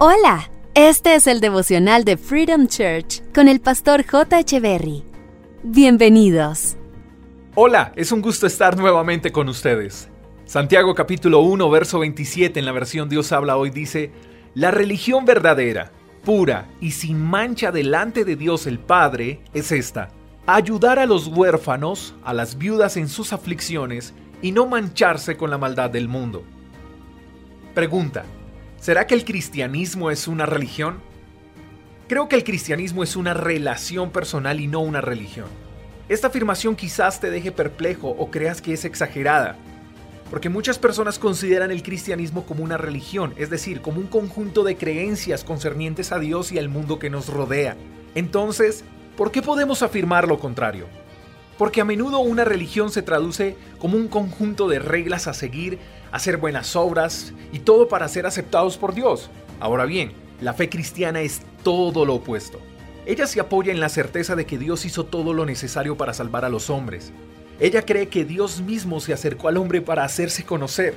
Hola, este es el devocional de Freedom Church con el pastor J. Echeverry. Bienvenidos. Hola, es un gusto estar nuevamente con ustedes. Santiago capítulo 1, verso 27 en la versión Dios habla hoy dice, La religión verdadera, pura y sin mancha delante de Dios el Padre es esta, ayudar a los huérfanos, a las viudas en sus aflicciones y no mancharse con la maldad del mundo. Pregunta, ¿Será que el cristianismo es una religión? Creo que el cristianismo es una relación personal y no una religión. Esta afirmación quizás te deje perplejo o creas que es exagerada, porque muchas personas consideran el cristianismo como una religión, es decir, como un conjunto de creencias concernientes a Dios y al mundo que nos rodea. Entonces, ¿por qué podemos afirmar lo contrario? Porque a menudo una religión se traduce como un conjunto de reglas a seguir, hacer buenas obras y todo para ser aceptados por Dios. Ahora bien, la fe cristiana es todo lo opuesto. Ella se apoya en la certeza de que Dios hizo todo lo necesario para salvar a los hombres. Ella cree que Dios mismo se acercó al hombre para hacerse conocer.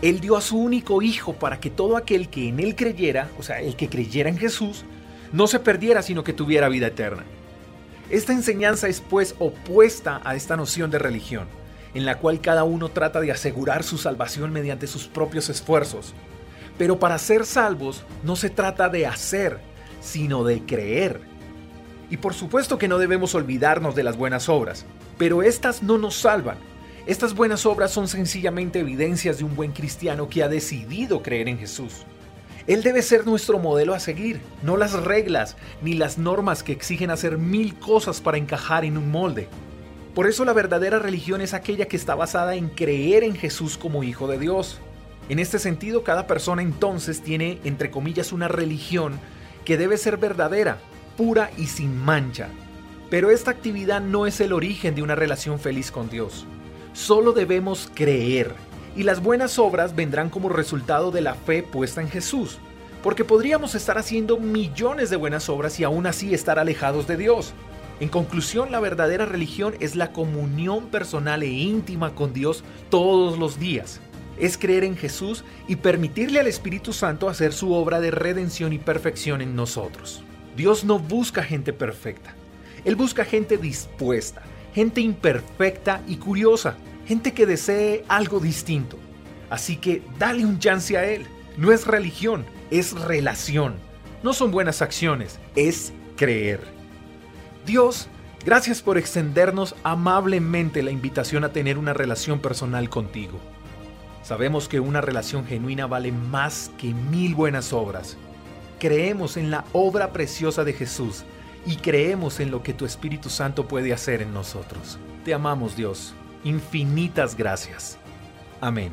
Él dio a su único hijo para que todo aquel que en él creyera, o sea, el que creyera en Jesús, no se perdiera, sino que tuviera vida eterna. Esta enseñanza es pues opuesta a esta noción de religión, en la cual cada uno trata de asegurar su salvación mediante sus propios esfuerzos. Pero para ser salvos no se trata de hacer, sino de creer. Y por supuesto que no debemos olvidarnos de las buenas obras, pero estas no nos salvan. Estas buenas obras son sencillamente evidencias de un buen cristiano que ha decidido creer en Jesús. Él debe ser nuestro modelo a seguir, no las reglas ni las normas que exigen hacer mil cosas para encajar en un molde. Por eso la verdadera religión es aquella que está basada en creer en Jesús como Hijo de Dios. En este sentido, cada persona entonces tiene, entre comillas, una religión que debe ser verdadera, pura y sin mancha. Pero esta actividad no es el origen de una relación feliz con Dios. Solo debemos creer y las buenas obras vendrán como resultado de la fe puesta en Jesús. Porque podríamos estar haciendo millones de buenas obras y aún así estar alejados de Dios. En conclusión, la verdadera religión es la comunión personal e íntima con Dios todos los días. Es creer en Jesús y permitirle al Espíritu Santo hacer su obra de redención y perfección en nosotros. Dios no busca gente perfecta. Él busca gente dispuesta, gente imperfecta y curiosa, gente que desee algo distinto. Así que dale un chance a Él. No es religión, es relación. No son buenas acciones, es creer. Dios, gracias por extendernos amablemente la invitación a tener una relación personal contigo. Sabemos que una relación genuina vale más que mil buenas obras. Creemos en la obra preciosa de Jesús y creemos en lo que tu Espíritu Santo puede hacer en nosotros. Te amamos Dios infinitas gracias. Amén.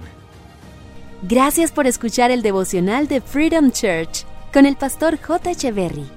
Gracias por escuchar el devocional de Freedom Church con el pastor J. Echeverry.